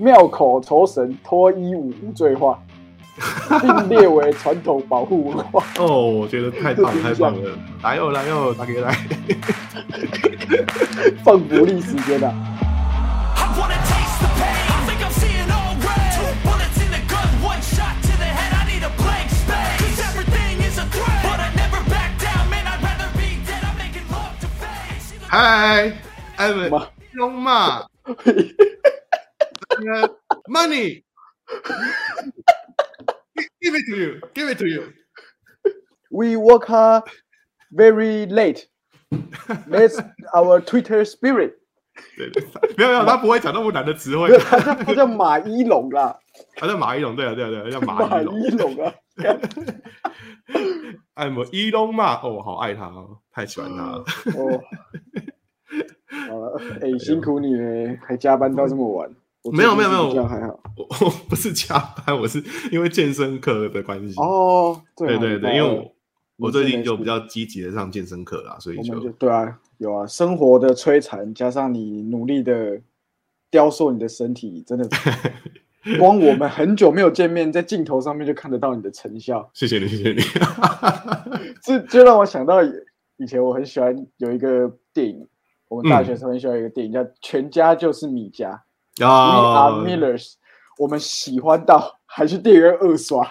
庙口酬神脱衣舞无罪化，并列为传统保护文化。哦，我觉得太棒太棒了！来哦来哦，打给来！放福利时间啊！Hi, I'm Elon Money. Give it to you. Give it to you. We work hard very late. That's our Twitter spirit. 对对，没有没有，他不会讲那么难的词汇。他叫他叫马一龙啦。他叫马一龙，对啊对啊对啊，叫马一龙啊。I'm Elon Musk，哦，好爱他哦，太喜欢他了。哦，好了，哎，辛苦你了，还加班到这么晚。没有没有没有，这样还好。我 我不是加班，我是因为健身课的关系。哦，对对对，因为我我最近就比较积极的上健身课啦，所以就对啊，有啊，生活的摧残加上你努力的雕塑你的身体，真的。光我们很久没有见面，在镜头上面就看得到你的成效。谢谢你，谢谢你。这就让我想到以前我很喜欢有一个电影，我们大学时候很喜欢一个电影叫《全家就是米家》are Millers。我们喜欢到还去电影院二刷。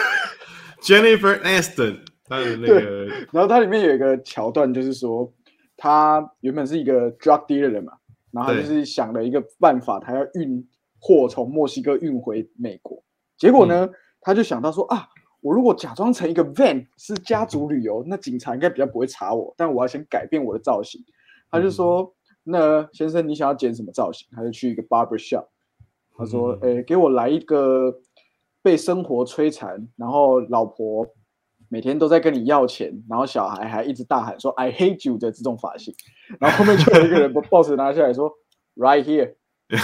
Jennifer Aniston，他的那个，然后它里面有一个桥段，就是说他原本是一个 drug dealer 嘛，然后他就是想了一个办法，他要运。货从墨西哥运回美国，结果呢，他就想到说啊，我如果假装成一个 van 是家族旅游，那警察应该比较不会查我。但我要先改变我的造型。他就说，那先生你想要剪什么造型？他就去一个 barber shop。他说，诶，给我来一个被生活摧残，然后老婆每天都在跟你要钱，然后小孩还一直大喊说 I hate you 的这种发型。然后后面就有一个人 把 boss 拿下来说，right here。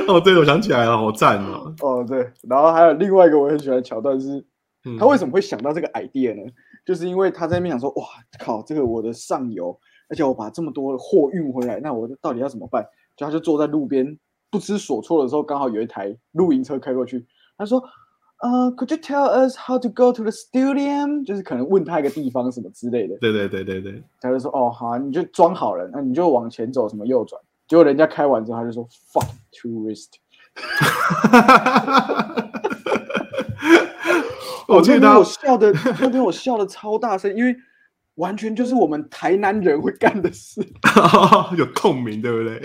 哦，对，我想起来了，好赞哦！哦，对，然后还有另外一个我很喜欢的桥段是，他为什么会想到这个 idea 呢？就是因为他在那边想说，哇靠，这个我的上游，而且我把这么多的货运回来，那我到底要怎么办？就他就坐在路边不知所措的时候，刚好有一台露营车开过去，他说。呃，Could you tell us how to go to the stadium？就是可能问他一个地方什么之类的。对对对对对。他就说：“哦，好，你就装好了，那你就往前走，什么右转。”结果人家开完之后，他就说：“Fuck tourist。”我记得我笑的那天我笑的超大声，因为完全就是我们台南人会干的事，有共鸣，对不对？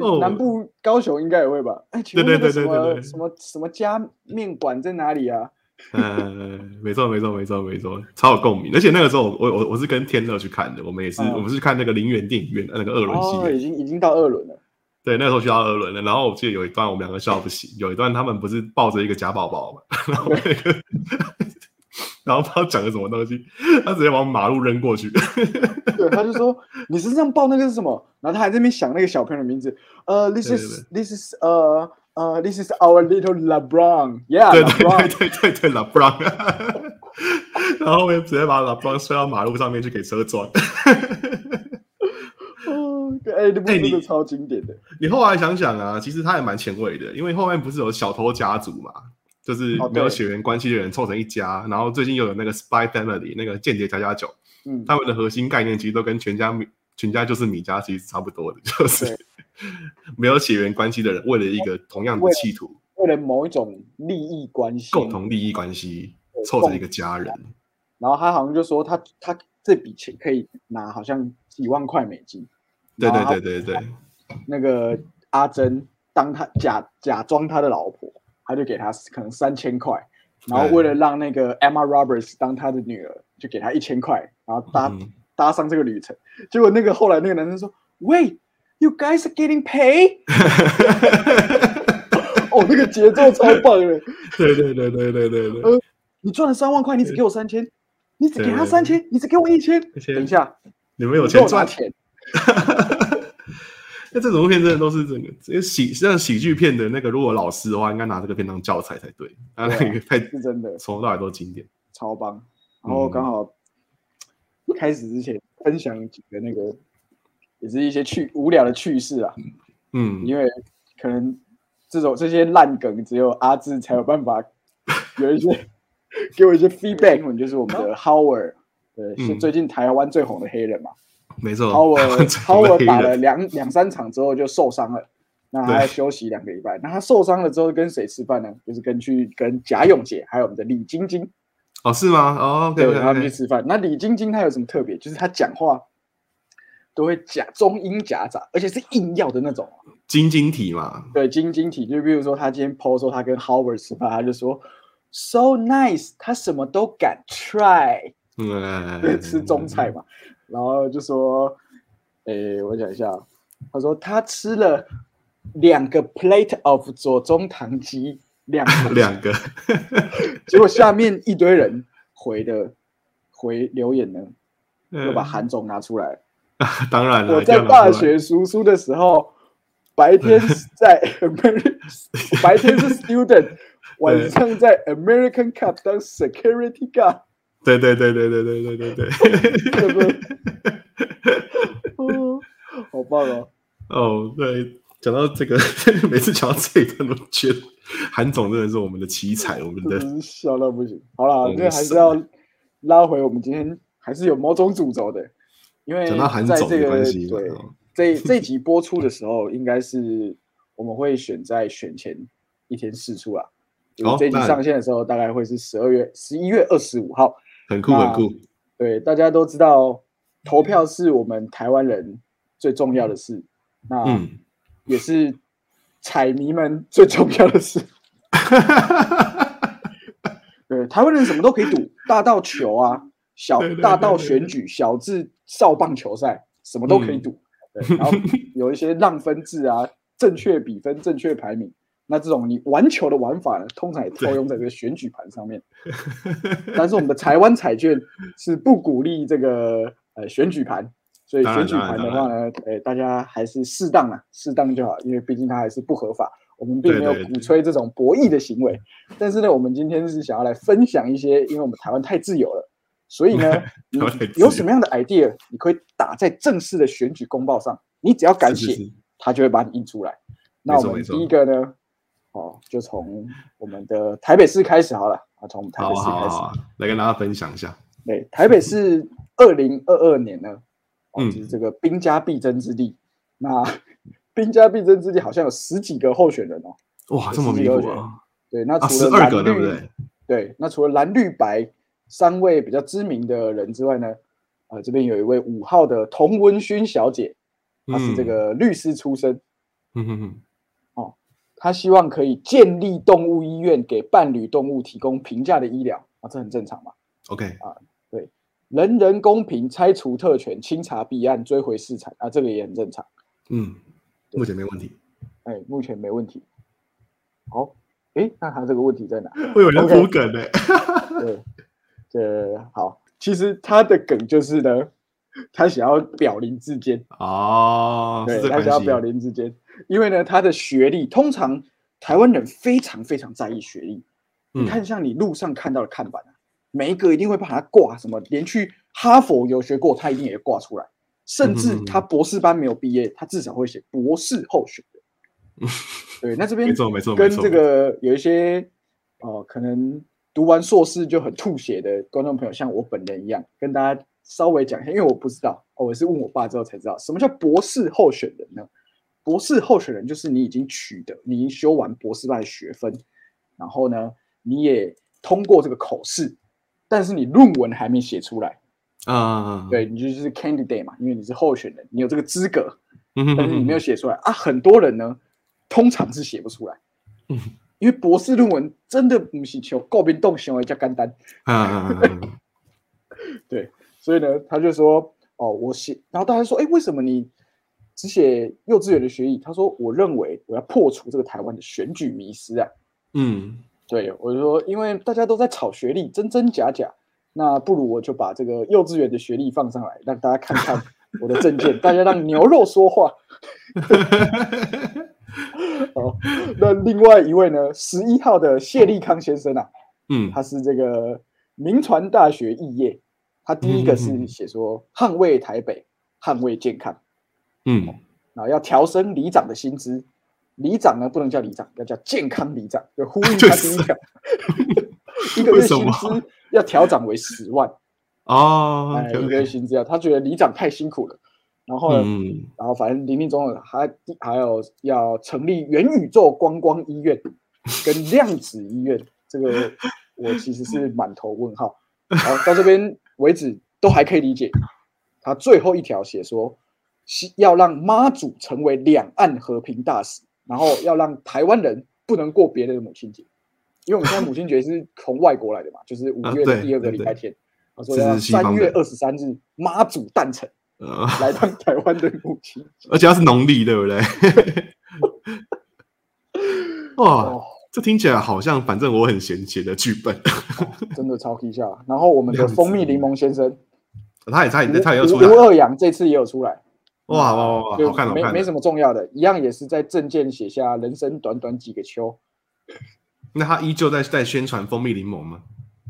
南部高雄应该也会吧？哎，对对对对对，什么什么家面馆在哪里啊？嗯，没错没错没错没错，超有共鸣。而且那个时候，我我我是跟天乐去看的，我们也是我们是看那个林园电影院那个二轮戏，已经已经到二轮了。对，那时候去到二轮了。然后我记得有一段我们两个笑不行，有一段他们不是抱着一个假宝宝嘛，然后那个。然后不知道讲的什么东西，他直接往马路扔过去。对，他就说：“你身上抱那个是什么？”然后他还在那边想那个小朋友的名字。呃，this is this is 呃呃，this is our little LeBron，yeah，对对对对对，LeBron。然后我直接把 LeBron 摔到马路上面去给车撞。哦，哎，这部真的超经典的。你后来想想啊，其实他也蛮前卫的，因为后面不是有小偷家族嘛。就是没有血缘关系的人凑成一家，然后最近又有那个 Spy Family 那个间谍加加酒，嗯，他们的核心概念其实都跟全家米全家就是米家其实差不多的，就是 没有血缘关系的人为了一个同样的企图，为了某一种利益关系，共同利益关系凑成一个家人。然后他好像就说他他这笔钱可以拿好像几万块美金，对对对对对，那个阿珍当他假假装他的老婆。他就给他可能三千块，然后为了让那个 Emma Roberts 当他的女儿，就给他一千块，然后搭搭上这个旅程。结果那个后来那个男生说：“Wait, you guys are getting paid？” 哦，那个节奏超棒的。对对对对对对对。你赚了三万块，你只给我三千，你只给他三千，你只给我一千。等一下，你们有钱赚钱。那这种片真的都是整个这喜像喜剧片的那个，如果老师的话，应该拿这个片当教材才对。啊，那个太是真的，从头到尾都经典，超棒。然后刚好开始之前分享几个那个也是一些趣无聊的趣事啊。嗯，因为可能这种这些烂梗，只有阿志才有办法 有一些给我一些 feedback。就是我们的 Howard，对，最近台湾最红的黑人嘛。没错，Howard Howard 打了两两三场之后就受伤了，那他要休息两个礼拜。那他受伤了之后跟谁吃饭呢？就是跟去跟贾永杰还有我们的李晶晶。哦，是吗？哦，对，他们去吃饭。那李晶晶她有什么特别？就是她讲话都会夹中英夹杂，而且是硬要的那种。晶晶体嘛？对，晶晶体。就比如说，他今天 PO 说他跟 Howard 吃饭，他就说 So nice，他什么都敢 try。嗯，吃中菜嘛。然后就说，诶，我讲一下，他说他吃了两个 plate of 左宗棠鸡。两两个，结果下面一堆人回的回留言呢，又把韩总拿出来。当然了，我在大学读书的时候，白天在 American，白天是 student，晚上在 American Cup 当 security guard。对对对对对对对对对，好棒哦！哦，对。讲到这个，每次讲到这一段都觉得韩总真的是我们的奇才，我们的笑到不行。好了，这还是要拉回我们今天还是有某种主轴的，因为在这个对这这集播出的时候，应该是我们会选在选前一天试出啊。这集上线的时候，大概会是十二月十一月二十五号，很酷很酷。对，大家都知道投票是我们台湾人最重要的事。那也是彩迷们最重要的事。对，台湾人什么都可以赌，大到球啊，小大到选举，小至少棒球赛，什么都可以赌。对，然后有一些让分制啊，正确比分、正确排名，那这种你玩球的玩法呢，通常也套用在这个选举盘上面。但是我们的台湾彩券是不鼓励这个呃选举盘。所以选举盘的话呢，诶，大家还是适当啊，适当就好，因为毕竟它还是不合法，我们并没有鼓吹这种博弈的行为。但是呢，我们今天是想要来分享一些，因为我们台湾太自由了，所以呢，你有什么样的 idea，你可以打在正式的选举公报上，你只要敢写，他就会把你印出来。那我们第一个呢，哦，就从我们的台北市开始好了啊，从台北市开始来跟大家分享一下。对，台北市二零二二年呢。哦，就是这个兵家必争之地。那 兵家必争之地好像有十几个候选人哦。哇，这么迷惑啊！对，那除了蓝绿，对不对？对，那除了蓝绿白三位比较知名的人之外呢，啊，这边有一位五号的童文勋小姐，她是这个律师出身。嗯哼哼。哦，她希望可以建立动物医院，给伴侣动物提供平价的医疗啊，这很正常嘛。OK 啊。对人人公平，拆除特权，清查弊案，追回市场啊，这个也很正常。嗯，目前没问题。哎，目前没问题。好，哎，那他这个问题在哪？会有人补梗呢。对，这好，其实他的梗就是呢，他想要表林之间哦，对他想要表林之间，因为呢，他的学历通常台湾人非常非常在意学历。你看，像你路上看到的看板啊。每一个一定会把它挂什么，连去哈佛有学过，他一定也挂出来。甚至他博士班没有毕业，他至少会写博士候选人。对，那这边没错没错，跟这个有一些哦，可能读完硕士就很吐血的观众朋友，像我本人一样，跟大家稍微讲一下，因为我不知道，我是问我爸之后才知道，什么叫博士候选人呢？博士候选人就是你已经取得，你已经修完博士班的学分，然后呢，你也通过这个口试。但是你论文还没写出来啊？对你就是 candidate 嘛，因为你是候选人，你有这个资格，但是你没有写出来啊。很多人呢，通常是写不出来，嗯，因为博士论文真的不是求告别动行为加干单啊。对，所以呢，他就说哦，我写，然后大家说，哎，为什么你只写幼稚园的学历？他说，我认为我要破除这个台湾的选举迷失啊。嗯。对，我就说，因为大家都在炒学历，真真假假，那不如我就把这个幼稚园的学历放上来，让大家看看我的证件，大家让牛肉说话。好，那另外一位呢，十一号的谢立康先生啊，嗯，他是这个民传大学肄业，他第一个是写说捍卫台北，捍卫健康，嗯，然后要调升里长的薪资，里长呢不能叫里长，要叫健康里长，就呼应 他第一条，一个月薪资要调涨为十万哦，一个月薪资要，他觉得里长太辛苦了，然后，然后反正林林总总还还有要成立元宇宙观光医院 跟量子医院，这个我其实是满头问号，好到这边为止都还可以理解，他最后一条写说。要让妈祖成为两岸和平大使，然后要让台湾人不能过别人的母亲节，因为我们现在母亲节是从外国来的嘛，就是五月的第二个礼拜天，他说要三月二十三日妈祖诞辰，来当台湾的母亲，而且要是农历，对不对？哇，这听起来好像反正我很闲写的剧本，真的超搞笑。然后我们的蜂蜜柠檬先生，他也他也他也要出来，吴二阳这次也有出来。哇哇哇！好看，好看，没没什么重要的，一样也是在证件写下人生短短几个秋。那他依旧在在宣传蜂蜜柠檬吗？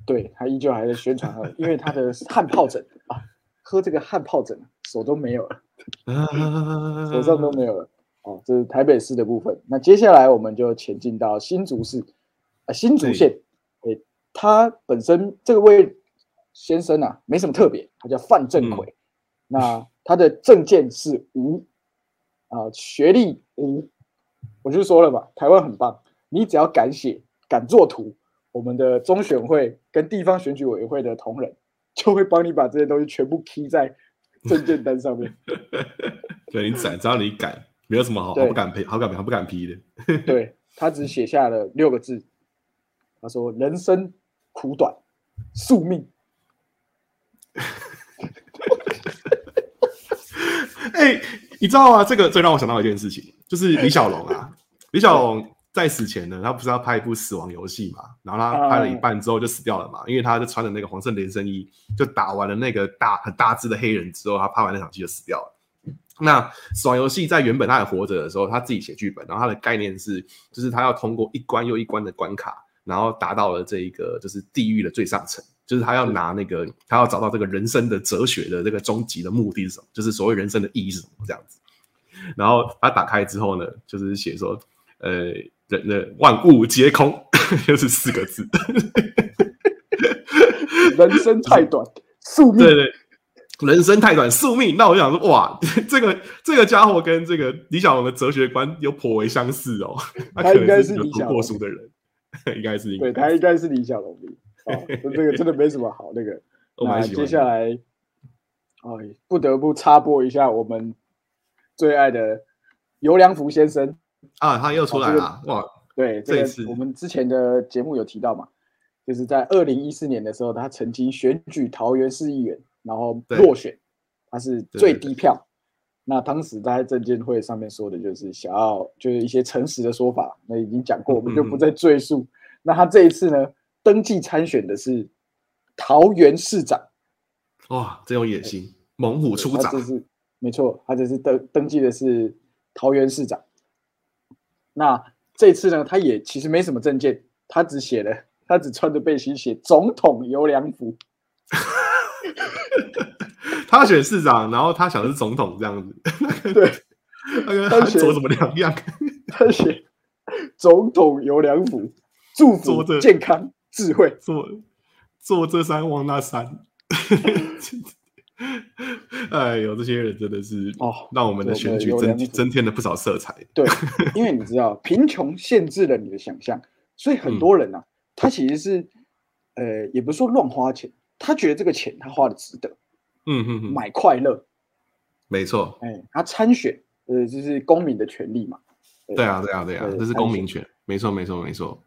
对他依旧还在宣传，因为他的汗疱疹啊，喝这个汗疱疹手都没有了，手上都没有了。哦，这是台北市的部分。那接下来我们就前进到新竹市啊，新竹县。诶，他本身这位先生啊，没什么特别，他叫范正奎。那他的证件是无啊，学历无，我就说了吧，台湾很棒，你只要敢写、敢做图，我们的中选会跟地方选举委员会的同仁就会帮你把这些东西全部 key 在证件单上面。对你敢，只要你敢，没有什么好好不敢批、好敢好不敢批的。对他只写下了六个字，他说：“人生苦短，宿命。”哎，你知道吗？这个最让我想到一件事情，就是李小龙啊。李小龙在死前呢，他不是要拍一部死亡游戏嘛？然后他拍了一半之后就死掉了嘛，因为他就穿着那个黄色连身衣，就打完了那个大很大只的黑人之后，他拍完那场戏就死掉了。那死亡游戏在原本他还活着的时候，他自己写剧本，然后他的概念是，就是他要通过一关又一关的关卡，然后达到了这一个就是地狱的最上层。就是他要拿那个，他要找到这个人生的哲学的这个终极的目的是什么？就是所谓人生的意义是什么？这样子。然后他打开之后呢，就是写说，呃，人的万物皆空，就是四个字。人生太短，宿命。对对，人生太短，宿命。那我就想说，哇，这个这个家伙跟这个李小龙的哲学观有颇为相似哦。他应该是读过书的人，应该是，对他应该是李小龙。哦，这个真的没什么好那个。那接下来，哎，不得不插播一下我们最爱的尤良福先生啊，他又出来了哇！对，这次我们之前的节目有提到嘛，就是在二零一四年的时候，他曾经选举桃园市议员，然后落选，他是最低票。那当时在证监会上面说的就是想要就是一些诚实的说法，那已经讲过，我们就不再赘述。那他这一次呢？登记参选的是桃园市长，哇，真有野心，猛虎出长，这是没错，他这是登登记的是桃园市长。那这次呢，他也其实没什么证件，他只写了，他只穿着背心写总统游良福。他选市长，然后他想的是总统这样子，对，他跟他做什么两样？他写总统游良福，祝福健康。智慧做做这山望那山，哎呦，这些人真的是哦，让我们的选举增增添了不少色彩。对，因为你知道，贫穷限制了你的想象，所以很多人呢，他其实是呃，也不是说乱花钱，他觉得这个钱他花的值得。嗯嗯嗯，买快乐，没错。哎，他参选，呃，就是公民的权利嘛。对啊，对啊，对啊，这是公民权，没错，没错，没错。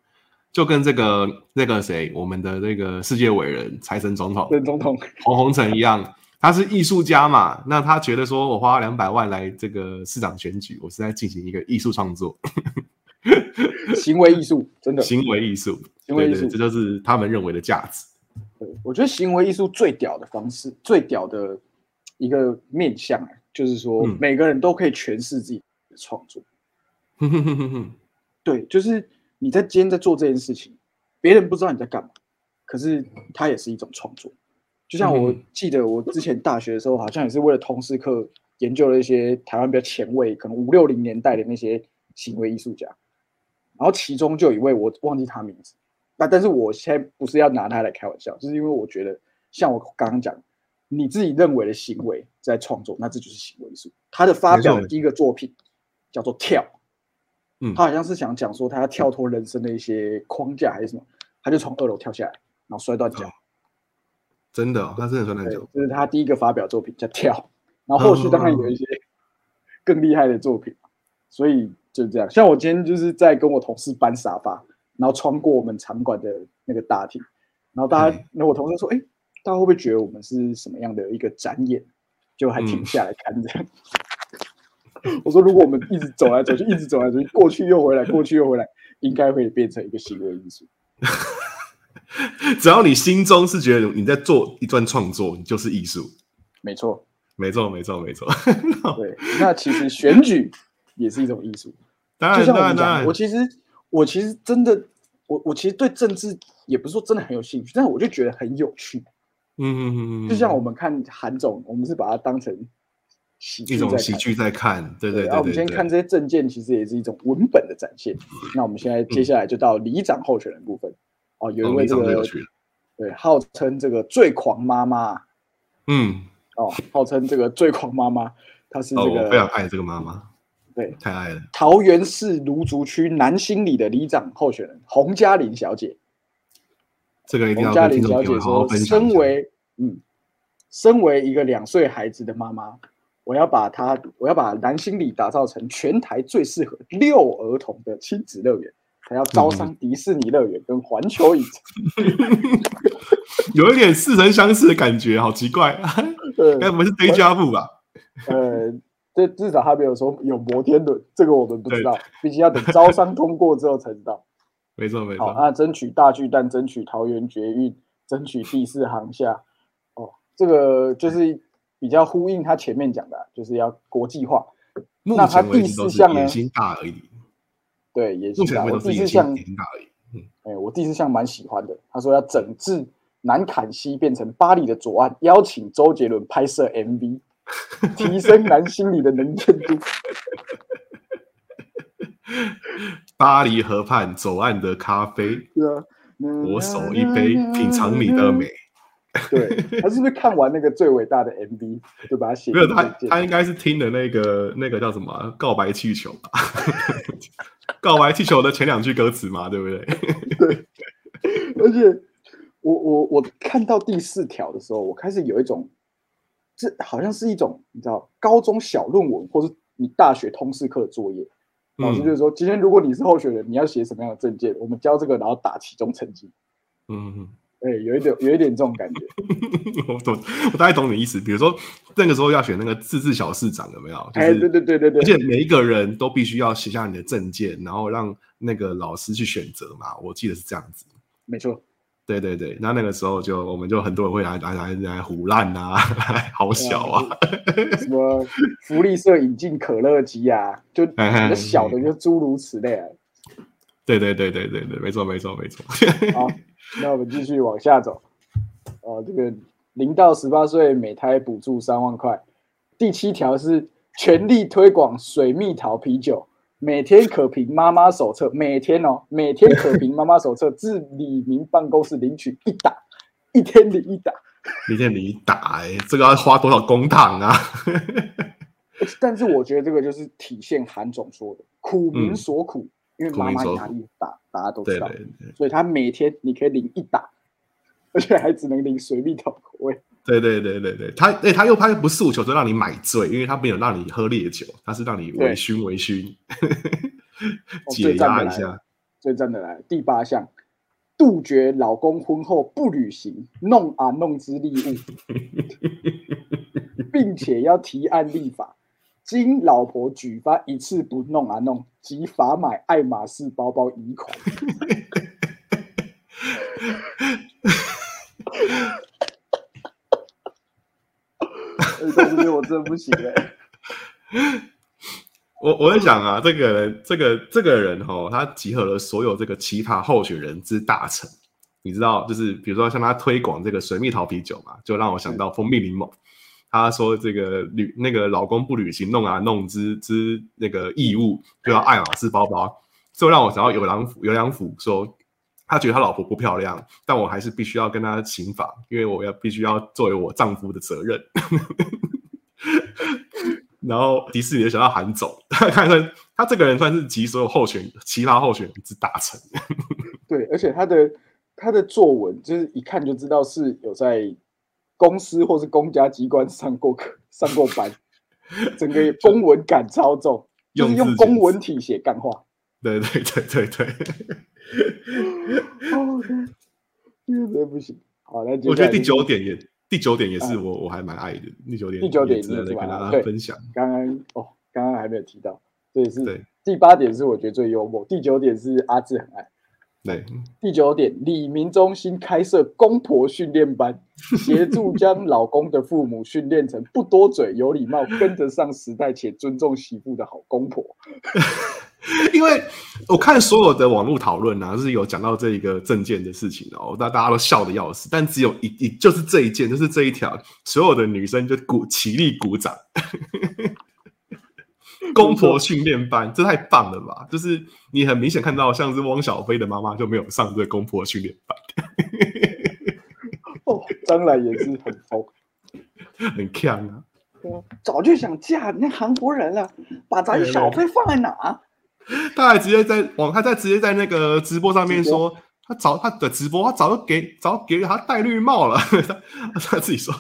就跟这个那个谁，我们的那个世界伟人财神总统，总统洪洪成一样，他是艺术家嘛，那他觉得说我花两百万来这个市长选举，我是在进行一个艺术创作，行为艺术，真的行为艺术，行为艺术，这就是他们认为的价值。对，我觉得行为艺术最屌的方式，最屌的一个面向，就是说每个人都可以诠释自己的创作。对，就是。你在今天在做这件事情，别人不知道你在干嘛，可是它也是一种创作。就像我记得我之前大学的时候，好像也是为了通识课研究了一些台湾比较前卫，可能五六零年代的那些行为艺术家，然后其中就有一位我忘记他名字，那但是我现在不是要拿他来开玩笑，就是因为我觉得像我刚刚讲，你自己认为的行为在创作，那这就是行为艺术。他的发表的第一个作品叫做跳，嗯，他好像是想讲说他要跳脱人生的一些框架还是什么，他就从二楼跳下来，然后摔断脚。真的，他真的摔断脚。这是他第一个发表作品叫跳。然后后续当然有一些更厉害的作品，所以就这样。像我今天就是在跟我同事搬沙发，然后穿过我们场馆的那个大厅，然后大家，那我同事说：“哎，大家会不会觉得我们是什么样的一个展演？”就还停下来看着。我说：“如果我们一直走来走去，一直走来走去，过去又回来，过去又回来，应该会变成一个行为艺术。只要你心中是觉得你在做一段创作，你就是艺术。没错。”没错，没错，没错。对，那其实选举也是一种艺术。当然，当然，当然。我其实，我其实真的，我我其实对政治也不是说真的很有兴趣，但是我就觉得很有趣。嗯嗯嗯嗯。就像我们看韩总，我们是把它当成一种喜剧在看。对对对。然后我们先看这些证件，其实也是一种文本的展现。那我们现在接下来就到里长候选人部分。哦，有一位这个，对，号称这个最狂妈妈。嗯。哦，号称这个最狂妈妈，她是这个非常爱这个妈妈，对，太爱了。桃园市芦竹区南新里的里长候选人洪嘉玲小姐，这个一定要嘉玲小姐说，身为嗯，身为一个两岁孩子的妈妈，我要把它，我要把南新里打造成全台最适合遛儿童的亲子乐园，还要招商迪士尼乐园跟环球影城，有一点似曾相识的感觉，好奇怪。啊，该不是 Day 加布吧？呃，这至少他没有说有摩天轮，这个我们不知道，毕竟要等招商通过之后才知道。没错，没错。好，那争取大巨蛋，争取桃园捷运，争取第四航厦。哦，这个就是比较呼应他前面讲的，就是要国际化。那他第四项呢？野心大而已。对，野心大。我第四项野心大而已。嗯，哎，我第四项蛮喜欢的。他说要整治。南坎西变成巴黎的左岸，邀请周杰伦拍摄 MV，提升男心里的能见度。巴黎河畔左岸的咖啡，我手一杯，品尝你的美。对，他是不是看完那个最伟大的 MV 就把它写？没有，他他应该是听的那个那个叫什么《告白气球》吧？告白气球的前两句歌词嘛，对不对？对，而且。我我我看到第四条的时候，我开始有一种，这好像是一种你知道高中小论文，或是你大学通识课的作业。老师就是说，今天如果你是候选人，你要写什么样的证件？我们教这个，然后打其中成绩。嗯，哎，有一点有一点这种感觉。我懂，我大概懂你意思。比如说那个时候要选那个自治小市长，有没有？哎，对对对对对。而且每一个人都必须要写下你的证件，然后让那个老师去选择嘛。我记得是这样子。没错。对对对，那那个时候就我们就很多人会来来来来胡烂啊，好小啊，什么福利社引进可乐机啊，就小的就诸如此类啊。对对对对对对，没错没错没错。好，那我们继续往下走。哦，这个零到十八岁每胎补助三万块。第七条是全力推广水蜜桃啤酒。每天可凭妈妈手册，每天哦，每天可凭妈妈手册至李明办公室领取一打，一天领一打，一天领一打，哎，这个要花多少公帑啊？但是我觉得这个就是体现韩总说的苦民所苦，因为妈妈压力大，大家都知道，所以他每天你可以领一打，而且还只能领水蜜桃口味。对对对对对，他哎他又他又不诉求就让你买醉，因为他没有让你喝烈酒，他是让你微醺微醺，解压一下。最真的来第八项，杜绝老公婚后不履行弄啊弄之利 物，并且要提案立法，经老婆举发一次不弄啊弄，即法买爱马仕包包一款。在 这边我真不行哎！我我在想啊，这个人，这个这个人哈，他集合了所有这个奇葩候选人之大成。你知道，就是比如说像他推广这个水蜜桃啤酒嘛，就让我想到蜂蜜柠檬。他说这个履那个老公不履行弄啊弄之之那个义务，就要爱马仕包包，这让我想到有良有良府说，他觉得他老婆不漂亮，但我还是必须要跟他行法，因为我要必须要作为我丈夫的责任。然后迪士尼就想要韩总，看看他这个人算是集所有候选其他候选人之大成。对，而且他的他的作文就是一看就知道是有在公司或是公家机关上过课、上过班，整个公文感超重，就是用公文体写干话。对对对对对。哦，真的不行。好，来，我觉得第九点也。第九点也是我我还蛮爱的，第九点第九点值得跟大家分享。刚刚哦，刚刚还没有提到，这也是第八点是我觉得最幽默，第九点是阿志很爱。对，第九点，李明中心开设公婆训练班，协助将老公的父母训练成不多嘴、有礼貌、跟得上时代且尊重媳妇的好公婆。因为我看所有的网络讨论啊，是有讲到这一个证件的事情哦，那大家都笑的要死，但只有一一就是这一件，就是这一条，所有的女生就鼓起立鼓掌。公婆训练班，这太棒了吧！就是你很明显看到，像是汪小菲的妈妈就没有上这公婆训练班。哦，张兰也是很疯，很强啊！早就想嫁那韩国人了，把咱小菲放在哪？他还直接在网，他在直接在那个直播上面说。他早他的直播，他早就给早给他戴绿帽了。他 他自己说，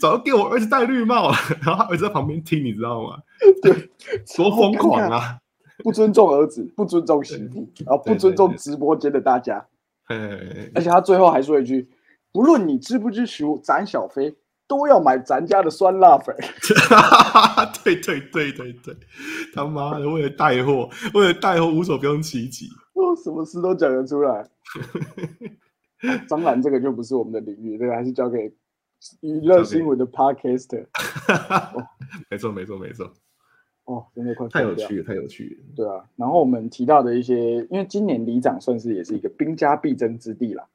早就给我儿子戴绿帽了。然后他儿子在旁边听，你知道吗？对，多疯狂啊！不尊重儿子，不尊重媳妇，然后不尊重直播间的大家。而且他最后还说一句：“不论你支不支持咱小飞，都要买咱家的酸辣粉。”对对对对对，他妈的，为了带货，为了带货无所不用其极。什么事都讲得出来，张兰这个就不是我们的领域，这个还是交给娱乐新闻的 Podcaster。没错，没错，没错。哦，真的快太有趣了，太有趣了。对啊，然后我们提到的一些，因为今年里长算是也是一个兵家必争之地啦。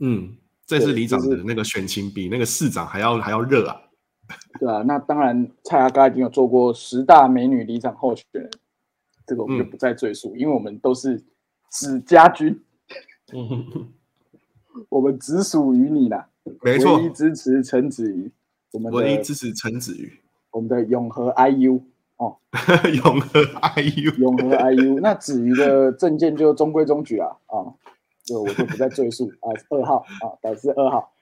嗯，这次里长的那个选情比那个市长还要还要热啊。对啊，那当然蔡阿刚已经有做过十大美女里长候选人，这个我们就不再赘述，因为我们都是。子家军，我们只属于你啦。没错，唯一支持陈子瑜，我们唯一支持陈子瑜，我们的永和 IU 哦，永和 IU，永和 IU。那子瑜的证件就中规中矩啊啊，就我就不再赘述 啊。二号啊，改是二号。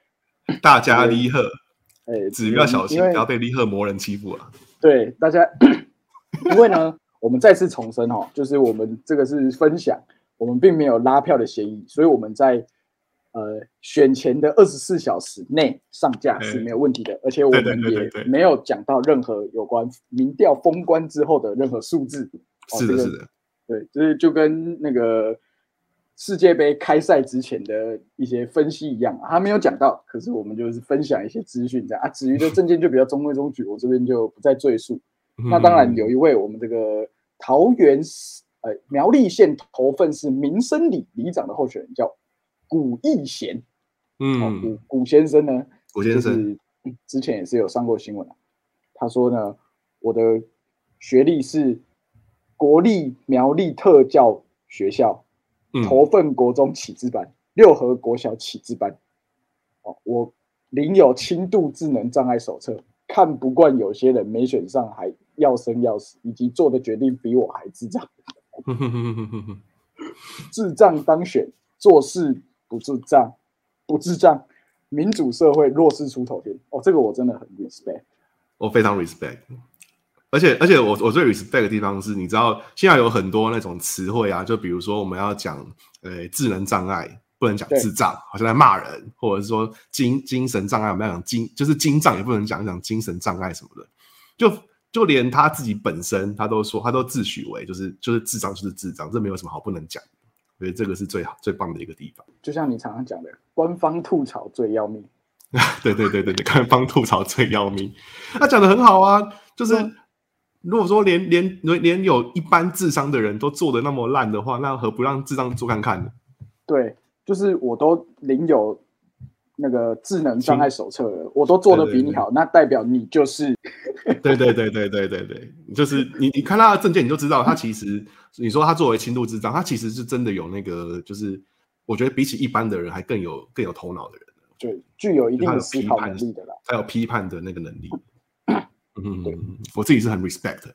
大家立贺，哎，子瑜要小心，不要被立贺魔人欺负了。对，大家，因为呢，我们再次重申哦，就是我们这个是分享。我们并没有拉票的嫌疑，所以我们在呃选前的二十四小时内上架是没有问题的，而且我们也没有讲到任何有关民调封关之后的任何数字。是的，是的，对，就是就跟那个世界杯开赛之前的一些分析一样，他没有讲到，可是我们就是分享一些资讯这样啊。至于的证件就比较中规中矩，我这边就不再赘述。那当然有一位我们这个桃园。苗栗县头份是民生里里长的候选人叫古义贤，嗯，古古先生呢，古先生之前也是有上过新闻他说呢，我的学历是国立苗栗特教学校头份国中启智班，六合国小启智班。哦，我领有轻度智能障碍手册，看不惯有些人没选上还要生要死，以及做的决定比我还智障。智障当选，做事不智障，不智障，民主社会弱势出头天。哦，这个我真的很 respect，我非常 respect。而且，而且我我最 respect 的地方是，你知道现在有很多那种词汇啊，就比如说我们要讲呃智能障碍，不能讲智障，好像在骂人，或者是说精精神障碍，我们要讲精，就是精障也不能讲讲精神障碍什么的，就。就连他自己本身，他都说，他都自诩为就是就是智障就是智障，这没有什么好不能讲。我觉得这个是最好最棒的一个地方。就像你常常讲的，官方吐槽最要命。对对对对对，官方吐槽最要命。他讲的很好啊，就是如果说连连连有一般智商的人都做的那么烂的话，那何不让智障做看看呢？对，就是我都领有那个智能障碍手册了，我都做的比你好，那代表你就是。对对对对对对对，就是你你看他的证件，你就知道他其实你说他作为轻度智障，他其实是真的有那个，就是我觉得比起一般的人还更有更有头脑的人，对，具有一定的思考能力的啦，还有批判的那个能力。嗯，我自己是很 respect 的。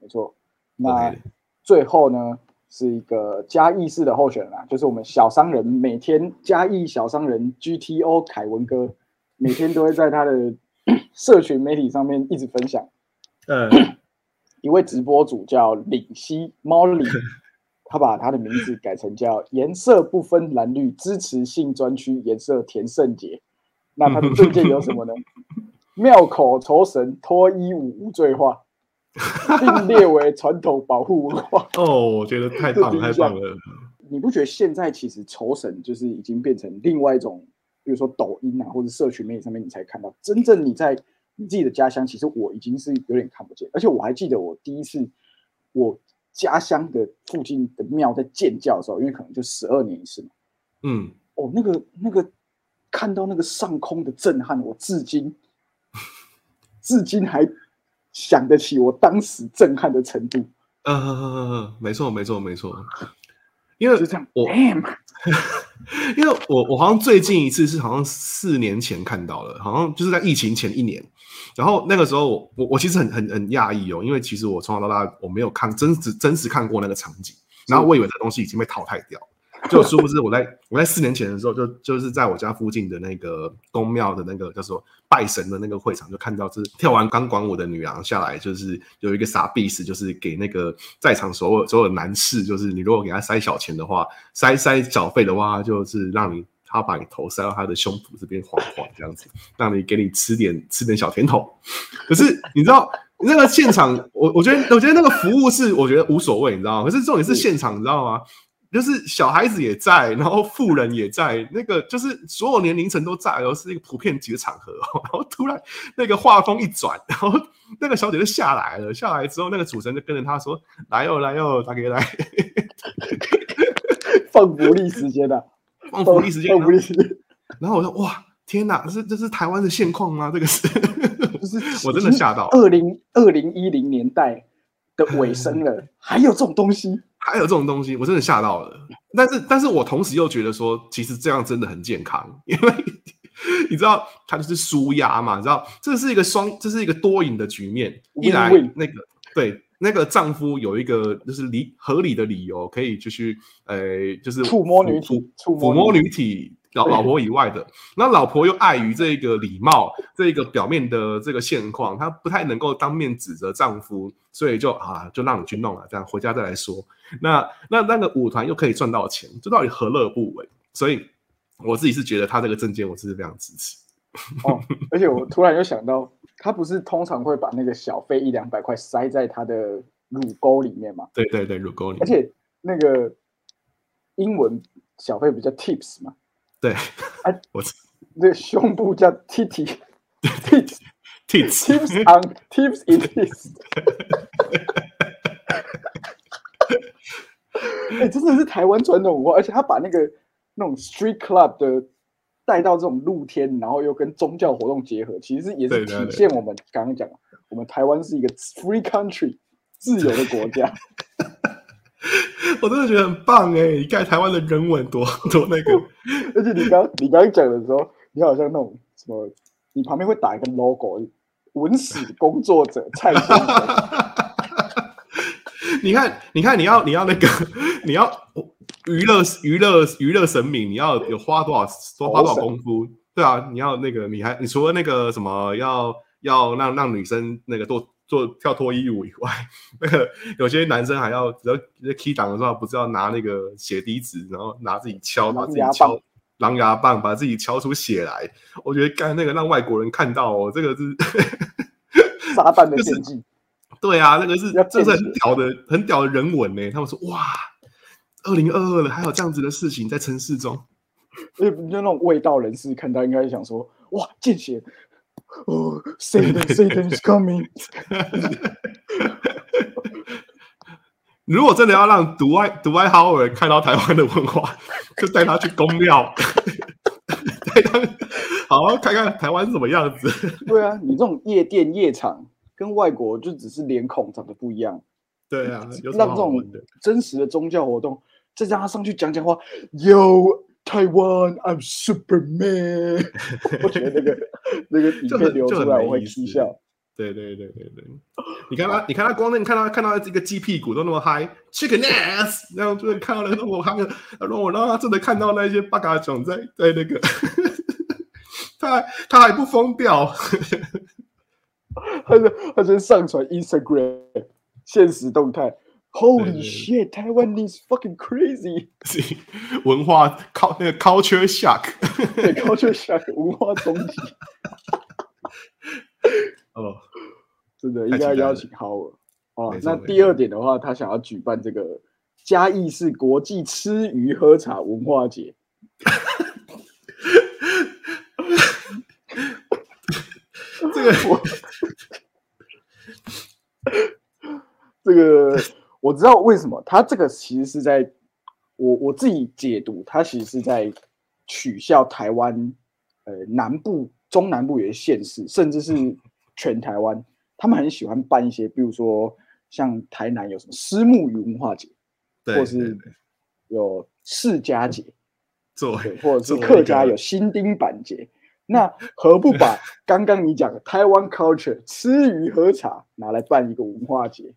没错，那最后呢？是一个嘉义市的候选人啊，就是我们小商人，每天嘉义小商人 GTO 凯文哥，每天都会在他的 社群媒体上面一直分享。嗯，一位直播主叫领西猫里，他把他的名字改成叫颜色不分蓝绿支持性专区颜色田圣杰。那他的证件有什么呢？庙口酬神脱衣舞无罪化。并列为传统保护文化 哦，我觉得太棒太棒了。你不觉得现在其实仇神就是已经变成另外一种，比如说抖音啊，或者社群媒体上面你才看到。真正你在你自己的家乡，其实我已经是有点看不见。而且我还记得我第一次我家乡的附近的庙在建教的时候，因为可能就十二年一次嘛。嗯，哦，那个那个看到那个上空的震撼，我至今至今还。想得起我当时震撼的程度，呃，没错，没错，没错，因为就这样，我，因为我我好像最近一次是好像四年前看到了，好像就是在疫情前一年，然后那个时候我我我其实很很很讶异哦，因为其实我从小到大我没有看真实真实看过那个场景，然后我以为这东西已经被淘汰掉。就殊不知，我在我在四年前的时候，就就是在我家附近的那个宫庙的那个叫做拜神的那个会场，就看到是跳完钢管舞的女郎下来，就是有一个傻逼死，就是给那个在场所有所有男士，就是你如果给他塞小钱的话，塞塞小费的话，就是让你他把你头塞到他的胸脯这边晃晃这样子，让你给你吃点吃点小甜头。可是你知道那个现场，我我觉得我觉得那个服务是我觉得无所谓，你知道吗？可是重点是现场，你知道吗？就是小孩子也在，然后富人也在，那个就是所有年龄层都在，然后是一个普遍级的场合。然后突然那个画风一转，然后那个小姐就下来了。下来之后，那个主持人就跟着他说：“来哟，来哟，大哥来，放福利时间的，放福利时间，放福利时间。”然后我说：“哇，天哪，这是这是台湾的现况吗？这个是，就是 我真的吓到。二零二零一零年代的尾声了，还有这种东西。”还有这种东西，我真的吓到了。但是，但是我同时又觉得说，其实这样真的很健康，因为你知道，他就是舒压嘛。你知道，这是一个双，这是一个多赢的局面。一来，那个对那个丈夫有一个就是理合理的理由，可以就是呃，就是触摸女体，触摸女体。老老婆以外的，那老婆又碍于这个礼貌，这个表面的这个现况，她不太能够当面指责丈夫，所以就啊，就让你去弄了，这样回家再来说。那那那个舞团又可以赚到钱，这到底何乐不为？所以我自己是觉得他这个证件，我是非常支持。哦，而且我突然又想到，他不是通常会把那个小费一两百块塞在他的乳沟里面吗？对对对，乳沟里面。而且那个英文小费不叫 tips 吗？对，哎，我那胸部叫 titty，tits，tits on，tips in tits。哎，真的是台湾传统文化，而且他把那个那种 street club 的带到这种露天，然后又跟宗教活动结合，其实也是体现我们刚刚讲，我们台湾是一个 free country，自由的国家。我真的觉得很棒哎！你看台湾的人文多多那个，而且你刚你刚刚讲的时候，你好像那种什么，你旁边会打一个 logo，文史工作者蔡先生。你看，你看，你要你要那个，你要娱乐娱乐娱乐神明，你要有花多少多花多少功夫？对啊，你要那个，你还你除了那个什么，要要让让女生那个多。做跳脱衣舞以外，那个有些男生还要只要在 key 档的时候，不是要拿那个血滴子，然后拿自己敲，把自己敲狼牙棒，把自己敲出血来。我觉得干那个让外国人看到哦，这个是 撒旦的献祭。对啊，那个是这是很屌的，很屌的人文呢。他们说哇，二零二二了，还有这样子的事情在城市中。就那种味道人士看到，应该想说哇，见血。哦，Satan, Satan is coming！如果真的要让独爱独爱好尔看到台湾的文化，就带他去公庙，好看看台湾是什么样子。对啊，你这种夜店夜场跟外国就只是脸孔长得不一样。对啊，让这种真实的宗教活动，再让他上去讲讲话。Yo Taiwan, I'm Superman。我觉得那个那个影片流出来我会哭笑。对对对对对，你看他，你看他光那看到看到这个鸡屁股都那么嗨，chicken ass，然后就是看到那个我看，然后我让他真的看到那些八嘎囧在在那个，他他还不疯掉，他就他就上传 Instagram 现实动态，Holy shit，台湾 is fucking crazy，文化靠那个 culture shock，对 culture shock 文化冲击。哦，真的应该邀请 Howard 哦。那第二点的话，他想要举办这个嘉义市国际吃鱼喝茶文化节。这个我，这个我知道为什么他这个其实是在我我自己解读，他其实是在取笑台湾呃南部中南部有些县市，甚至是。全台湾，他们很喜欢办一些，比如说像台南有什么私募语文化节，或是有世家节，对，或者是客家有新丁板节。那何不把刚刚你讲的台湾 culture 吃鱼喝茶拿来办一个文化节？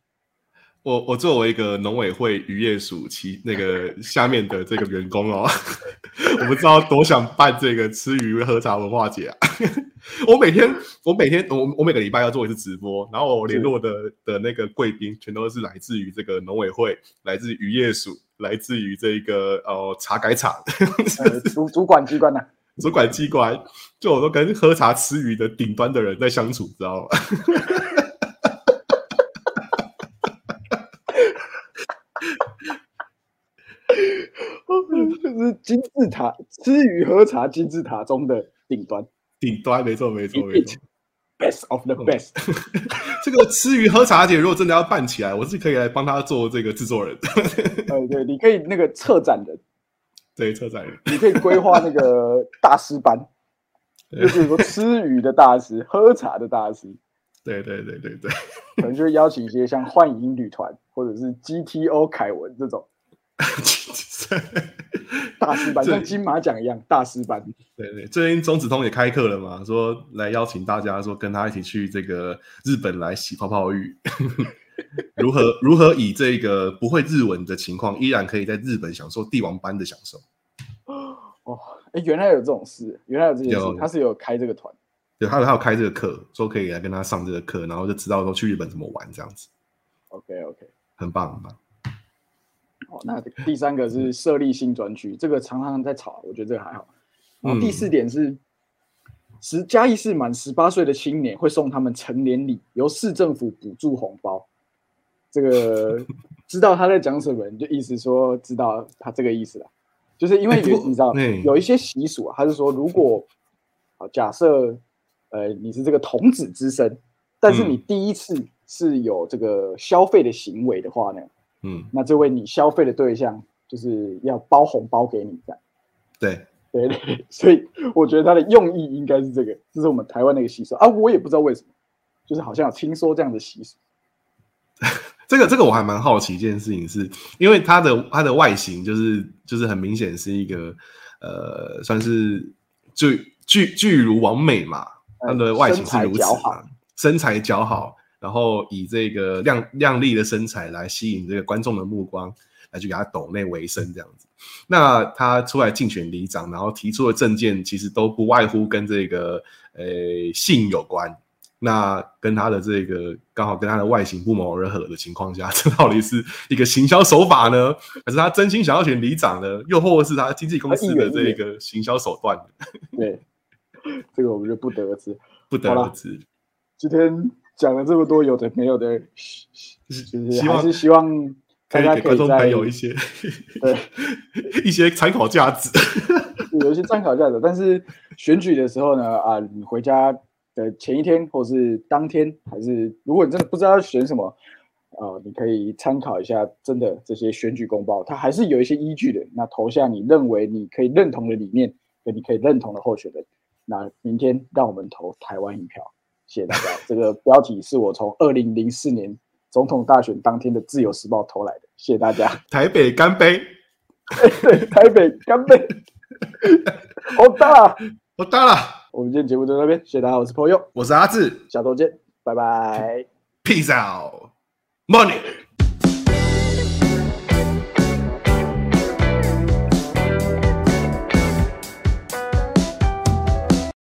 我我作为一个农委会渔业署其那个 下面的这个员工哦，我不知道多想办这个吃鱼喝茶文化节啊！我每天我每天我我每个礼拜要做一次直播，然后我联络的的那个贵宾全都是来自于这个农委会，来自渔业署，来自于这个呃茶改厂主主管机关呐，主管机关，就我都跟喝茶吃鱼的顶端的人在相处，知道吗？就是金字塔吃鱼喝茶金字塔中的顶端，顶端没错没错没错，best of the best。这个吃鱼喝茶姐如果真的要办起来，我是可以来帮他做这个制作人。呃，对，你可以那个策展人，对，策展人，你可以规划那个大师班，就是说吃鱼的大师，喝茶的大师。对对对对对，可能就会邀请一些像幻影旅团或者是 GTO 凯文这种。大师班像金马奖一样，大师班。对对，最近中子通也开课了嘛，说来邀请大家说跟他一起去这个日本来洗泡泡浴，如何如何以这个不会日文的情况，依然可以在日本享受帝王般的享受。哦，哎，原来有这种事，原来有这件事，他是有开这个团，对，他有他有开这个课，说可以来跟他上这个课，然后就知道说去日本怎么玩这样子。OK OK，很棒很棒。哦，那第三个是设立新专区，这个常常在吵，我觉得这个还好。然后第四点是，十嘉义市满十八岁的青年会送他们成年礼，由市政府补助红包。这个 知道他在讲什么，就意思说知道他这个意思了。就是因为你知道有一些习俗啊，他是说如果好假设呃你是这个童子之身，但是你第一次是有这个消费的行为的话呢？嗯，那这位你消费的对象就是要包红包给你，这样。对对对，所以我觉得他的用意应该是这个，这是我们台湾的一个习俗啊，我也不知道为什么，就是好像有听说这样的习俗。这个这个我还蛮好奇一件事情，是因为它的它的外形就是就是很明显是一个呃，算是巨巨巨乳完美嘛，它的外形是如此，身材姣好。然后以这个靓靓丽的身材来吸引这个观众的目光，来去给他抖内为生这样子。那他出来竞选里长，然后提出的政见其实都不外乎跟这个呃性有关。那跟他的这个刚好跟他的外形不谋而合的情况下，这到底是一个行销手法呢，还是他真心想要选里长呢？又或者是他经纪公司的这个行销手段？对，这个我们就不得而知，不得而知。今天。讲了这么多有的没有的，就是还是希望大家可以再有一些对 一些参考价值，有一些参考价值。但是选举的时候呢，啊，你回家的前一天或是当天，还是如果你真的不知道要选什么，啊，你可以参考一下真的这些选举公报，它还是有一些依据的。那投下你认为你可以认同的理念，跟你可以认同的候选人。那明天让我们投台湾一票，谢谢大家。这个标题是我从二零零四年总统大选当天的《自由时报》投来的，谢谢大家。台北干杯！对，台北干杯！好大，好大了。我们今天节目就到这边，谢谢大家。我是朋友，我是阿志，下周见，拜拜。Peace out, money.